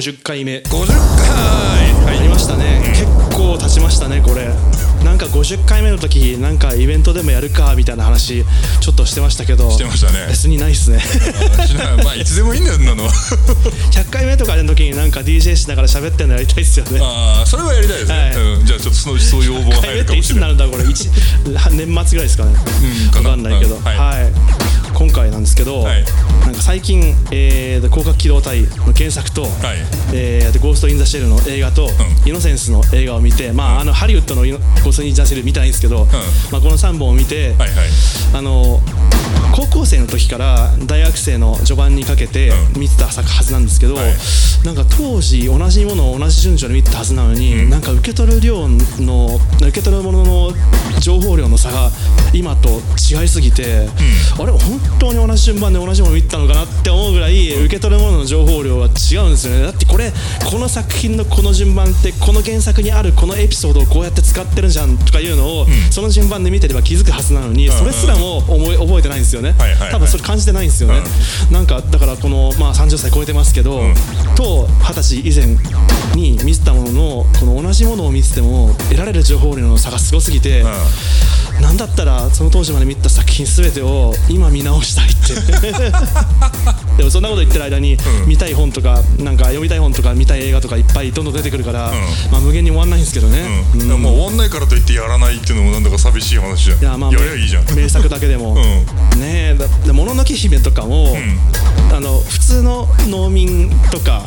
50回目。50回。はありましたね、結構経ちましたねこれ。なんか50回目の時なんかイベントでもやるかみたいな話ちょっとしてましたけど。してましたね。別にないっすね。いしない。まあいつでもいいんだよなの。は100回目とかの時になんか DJ しながら喋ってんのやりたいっすよね。ああそれはやりたいですね、はい。うん、じゃあちょっとそのうちそういう応募が回目っ入るかてい。つになるもしれないんだこれ。一年末ぐらいですかね、うんかな。分かんないけど、うん。はい。はい今回なんですけど、はい。なんか最近、えー、広角機動隊の原作と、はい。えー、ゴースト・イン・ザ・シェルの映画と、イノセンスの映画を見て、まあ、あのハリウッドのゴースト・イン・ザ・シェル見たいんですけど、まあ、この3本を見て、はいはい。あの高校生の時から大学生の序盤にかけてうん。見てたはずなんですけど、はい。なんか当時同じものを同じ順序で見てたはずなのに、なんか受け取る量の受け取るものの情報量の差が今と違いすぎて、あれ本当に同じ順番で同じもの見てたのかなって思うぐらい受け取るものの情報量は違うんですよね。だってこれこの作品のこの順番ってこの原作にあるこのエピソードをこうやって使ってるじゃんとかいうのを、その順番で見てれば気づくはずなのに、それすらも思い覚えてないんですよね、はいはい。はい多分それ感じてないんですよね、なんかだからこの、まあ、30歳超えてますけど、と二十歳以前に見てたもののこの同じものを見てても得られる情報量の差がすごすぎて、なんだったらその当時まで見てた作品全てを今見直したいって。でもそんなこと言ってる間に、見たい本とかなんか読みたい本とか見たい映画とかいっぱいどんどん出てくるから、まあ、無限に終わんないんですけどね、うん、でももう終わんないからといってやらないっていうのもなんだか寂しい話じゃん。いやまあやりゃいいじゃん。名作だけでも、ん。ねえだって「もののけ姫」とかも、あの普通の農民とか、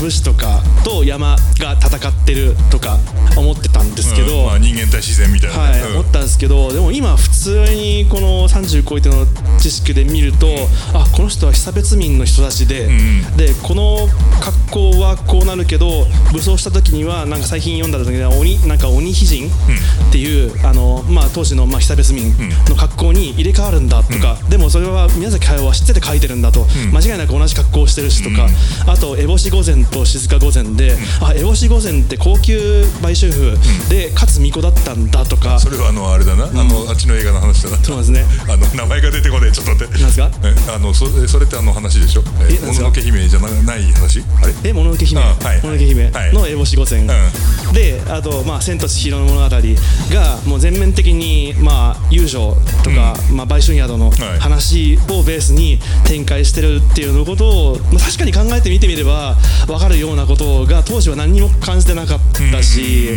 武士とかと山が戦ってるとか思ってたんですけど、うん。まあ、人間対自然みたいなね、はい、うん。思ったんですけどでも今普通にこの30超えての知識で見ると、あこの人は被差別民の人たちで、んでこの格好はこうなるけど武装した時にはなんか最近読んだ時には鬼なんか鬼秘人っていう、あのまあ、当時のまあ被差別民の格好に入れ替わるんだとか、でもそれは宮崎駿は知ってて書いてるんだと、間違いなく同じ格好をしてるしとか、あと烏帽子御前と静御前で、あ烏帽子御前って高級売春婦で、かつ巫女だったんだとか。それはあのあれだな、あのあっちの映画の話だな。そうですね。あの名前が出てこないちょっと待って。なんですか？えあのそそれってあの話でしょ？もののけ姫じゃなない話？あれ？え、もののけ姫、ののけ姫はい。の烏帽子御前、で、あと、まあ、千と千尋の物語が、もう全面的に、まあ、遊女とか、まあ、売春宿のはい。話をベースに展開してるっていうのことを、まあ、確かに考えてみてみれば、分かるようなことが、当時は何にも感じてなかったし、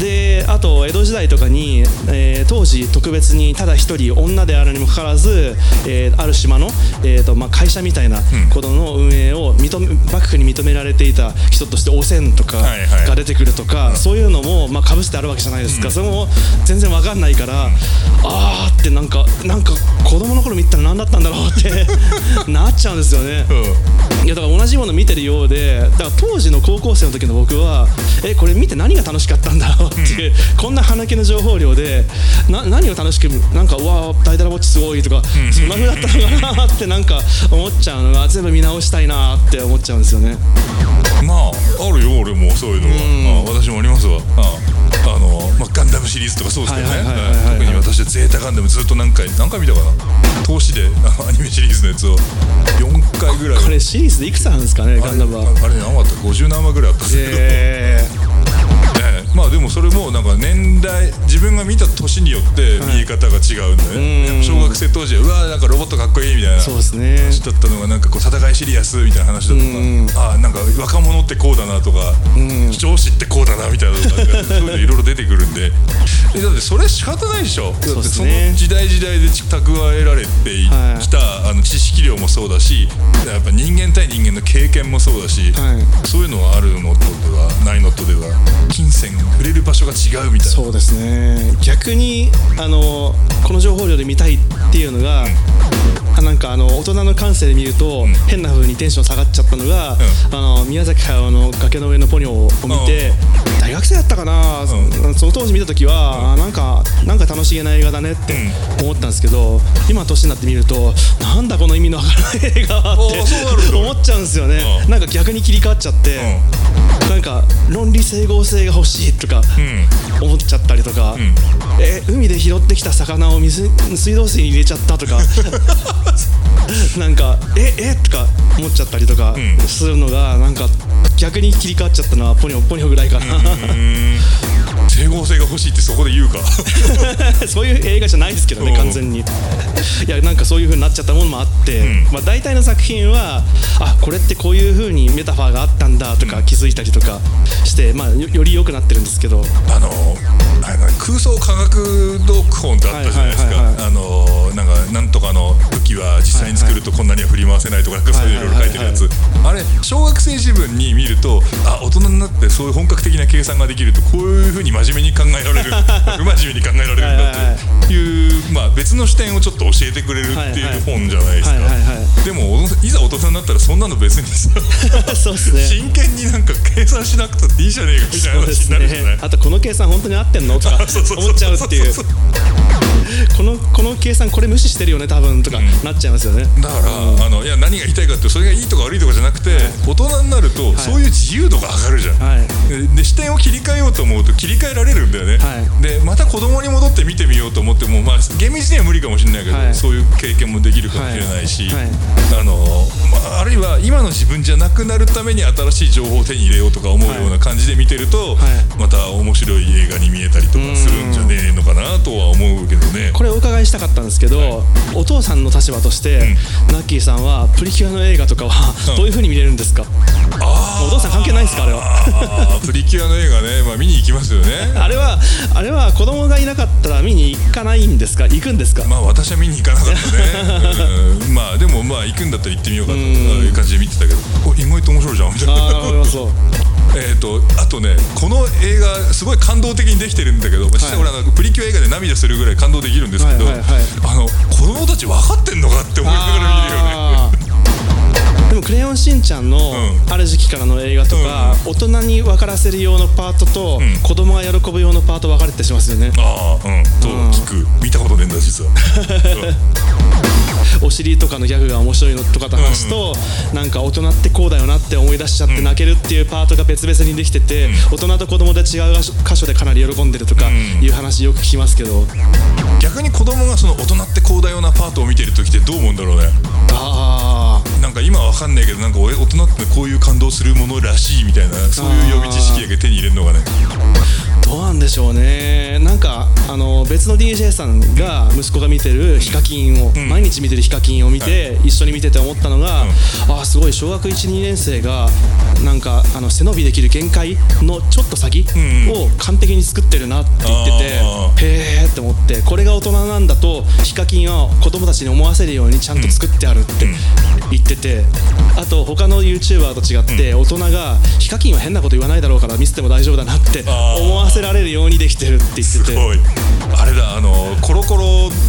で、あと、江戸時代とかに、えー当時、特別にただ一人、女であるにもかかわらず、えーある島の、えーとまあ、会社みたいなことの運営を認め幕府に認められていた人として汚染とかが出てくるとか、そういうのも、まあ、かぶせてあるわけじゃないですか、それも全然わかんないから、あーってなんかなんか子供の頃見たら何だったんだろうって なっちゃうんですよね。いやだから同じもの見てるようでだから当時の高校生の時の僕はえこれ見て何が楽しかったんだろうっていう、こんな鼻毛の情報量でな何を楽しくなんかうわ大だらぼっちすごいとか、そんな風だったのかなってなんか思っちゃうのが全部見直したいなって思っちゃうんですよね。まああるよ俺もそういうのは、あ私もありますわ。ああの、まあ、ガンダムシリーズとかそうですけどね。特に私はゼータガンダムずっと何回何回見たかな。投資でアニメシリーズのやつを。4回ぐらい。これシリーズでいくつあるんですかねガンダムは。あれ何話あった？50何話ぐらいあったんですけど、えええまあでもそれもなんか年代自分が見た年によって見え方が違うんだよね、うん。小学生当時はうわなんかロボットかっこいいみたいなー、そうですね。話だったのがなんかこう戦いシリアスみたいな話だとか、うん。あなんか若者ってこうだなとか、上司ってこうだなみたいなのがなんか そういうのいろいろ出てくるんで。えだってそれ仕方ないでしょ？だそうってそですねの時代時代で蓄えられていはい。きた、あの知識量もそうだしやっぱ人間対人間の経験もそうだし、はい。そういうのはあるのとではないのとでは金銭触れる場所が違うみたいな。そうですね。逆にあのこの情報量で見たいっていうのが、あなんかあの大人の感性で見ると、変な風にテンション下がっちゃったのが、あの宮崎駿の「崖の上のポニョ」を見て、大学生だったかな、その当時見た時は、あなんかなんか楽しげな映画だねって思ったんですけど、今年になって見るとなんだこの意味のわからない映画はって思っちゃうんですよね、うん。なんか逆に切り替わっちゃって、なんか論理整合性が欲しいとか思っちゃったりとか、え海で拾ってきた魚を水水道水に入れちゃったとか なんかええ？とか思っちゃったりとかするのがなんか逆に切り替わっちゃったのはポニョポニョぐらいかな整合性が欲しいってそこで言うか。そういう映画じゃないですけどねうん。完全に。いやなんかそういう風になっちゃったものもあって、ん。まあ、大体の作品はあこれってこういう風にメタファーがあったんだとか気づいたりとかして、まあ、よより良くなってるんですけど。あの空想科学読本ってあったじゃないですか、はいはいはいはい。あのなんかなんとかの武器は実際に作るとこんなには振り回せないとかなんかそういういろいろ書いてるやつ、あれ小学生自分に見るとあ大人になってそういう本格的な計算ができるとこういうふうに真面目に考えられる。不真面目に考えられるんだというまあ、別の視点をちょっと教えてくれるっていう本じゃないですか、でもいざ大人になったらそんなの別にさ ね。真剣になんか計算しなくたっていいじゃねえかみたいな話になるじゃない。ねあとこの計算本当に合ってんの？とか思っちゃうっていうこのこの計算これ無視してるよね多分とかなっちゃいますよね、だから、あのいや何が言いたいかってそれがいいとか悪いとかじゃなくて、大人になると、そういう自由度が上がるじゃん、はい。でで視点を切り替えようと思うと切り替えられるんだよね、はい。でまた子供に戻って見てみようと思ってもまあ厳密には無理かもしれないけど、はい。そういう経験もできるかもしれないし、あのまあ、あるいは今の自分じゃなくなるために新しい情報を手に入れようとか思うような感じで見てると、はい。また面白い映画に見えたりとかするんじゃねえのかなとは思うけどね。これお伺いしたかったんですけど、お父さんの立場として、ナッキーさんはプリキュアの映画とかはうん。どういう風に見れるんですか、あー。お父さん関係ないんですかあれは？プリキュアの映画ね、まあ、見に行きますよね。あれはあれは子供がいなかったら見に行かないんですか？行くんですか、まあ私は見に行かなかったね、うん、まあでもまあ行くんだったら行ってみようかという感じで見てたけどお意外と面白いじゃん。みたいなああわかりますそうえーとあとねこの映画すごい感動的にできてるんだけど、実際俺あのプリキュア映画で涙するぐらい感動できるんですけど、はいはいはいあの子供たち分かってんのかって思いながら見るよねあー。でも「クレヨンしんちゃん」のうん。ある時期からの映画とか、大人に分からせる用のパートと、ん。子供が喜ぶ用のパート分かれてしますよね。ああうん。とうん聞く？見たことねえんだ実は、お尻とかのギャグが面白いのとかと話すと、なんか大人ってこうだよなって思い出しちゃって泣けるっていうパートが別々にできてて、大人と子供で違う箇所でかなり喜んでるとかん。いう話よく聞きますけど、逆に子供がその大人ってこうだよなパートを見てる時ってどう思うんだろうね？わかんないけどなんか俺大人ってこういう感動するものらしいみたいなそういう予備知識だけ手に入れるのがね。あどうなんでしょうね。なんかあの別の DJ さんが息子が見てるヒカキンを、ん。毎日見てるヒカキンを見て、一緒に見てて思ったのが、ああすごい小学12年生がなんかあの背伸びできる限界のちょっと先んを完璧に作ってるなって言ってて、あへえって思ってこれが大人なんだとヒカキンは子供たちに思わせるようにちゃんと作ってあるって言ってて、あと他の YouTuber と違って大人がヒカキンは変なこと言わないだろうから見せても大丈夫だなって思わせられるようにできてるって言ってて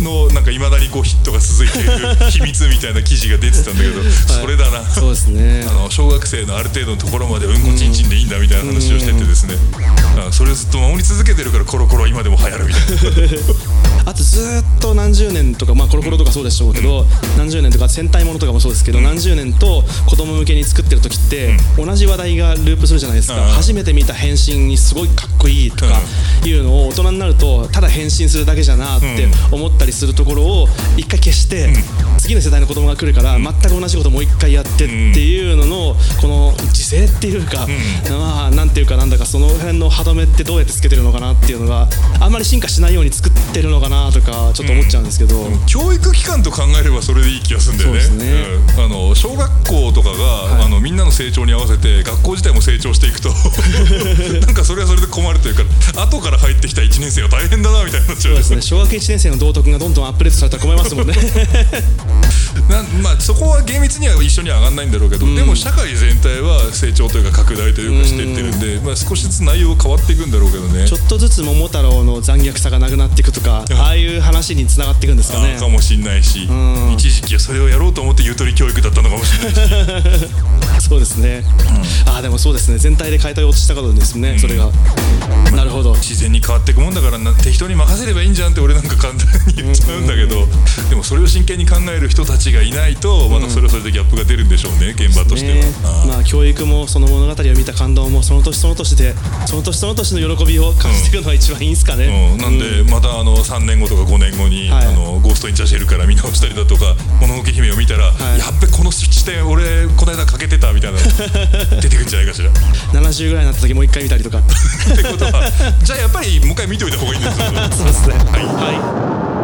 のなんかいまだにこうヒットが続いている秘密みたいな記事が出てたんだけど、それだな。そうですね。あの小学生のある程度のところまでうんこちんちんでいいんだみたいな話をしててですね、あそれをずっと守り続けてるからコロコロは今でも流行るみたいな。あとずーっと何十年とかまあコロコロとかそうでしょうけど、何十年とか戦隊ものとかもそうですけど、何十年と子供向けに作ってる時って、同じ話題がループするじゃないですか、うん。初めて見た変身にすごいかっこいいとかいうのを大人になるとただ変身するだけじゃなって思ったりするところを一回消して、次の世代の子供が来るから全く同じこともう一回やってっていうののこの時勢っていうか、まあなんていうかなんだかその辺の歯止めってどうやってつけてるのかなっていうのがあんまり進化しないように作ってるのかなとかちょっと思っちゃうんですけど、教育機関と考えればそれでいい気がするんだよね。ねうんあの小学校とかが、あのみんなの成長に合わせて学校自体も成長していくと。なんかそれはそれで困るというか後から入ってきた1年生は大変だなみたいになっちゃう。そうですね。小学1年生の道徳がどんどんアップデートされたら困りますもんね。なんまあ、そこは厳密には一緒には上がんないんだろうけど、でも社会全体は成長というか拡大というかしていってるんで、まあ、少しずつ内容は変わっていくんだろうけどね。ちょっとずつ桃太郎の残虐さがなくなっていくとかああいう話につながっていくんですかね。かもしんないし、ん。一時期はそれをやろうと思ってゆとり教育だったのかもしれないし。そうですね、ああでもそうですね。全体で変えたようとしたことですね、それが。なるほど。自然に変わっていくもんだからな適当に任せればいいんじゃんって俺なんか簡単に言っちゃうんだけど、でもそれを真剣に考える人たちがいないとまたそれはそれでギャップが出るんでしょうね現場としては。ね。まあ教育もその物語を見た感動もその年その年でその年その年の喜びを感じていくのが一番いいんですかね、うん、なんでまたあの3年後とか5年後に、はい。あのゴースト・イン・チャシェルから見直したりだとか「もののけ姫」を見たら、い。やっべこの視点俺この間かけてたみたいなの 出てくるんじゃないかしら。っ70ぐらいになった時もう一回見たりとか。てことはじゃあやっぱりもう一回見ておいた方がいいんですよ。そうですね。はい。はい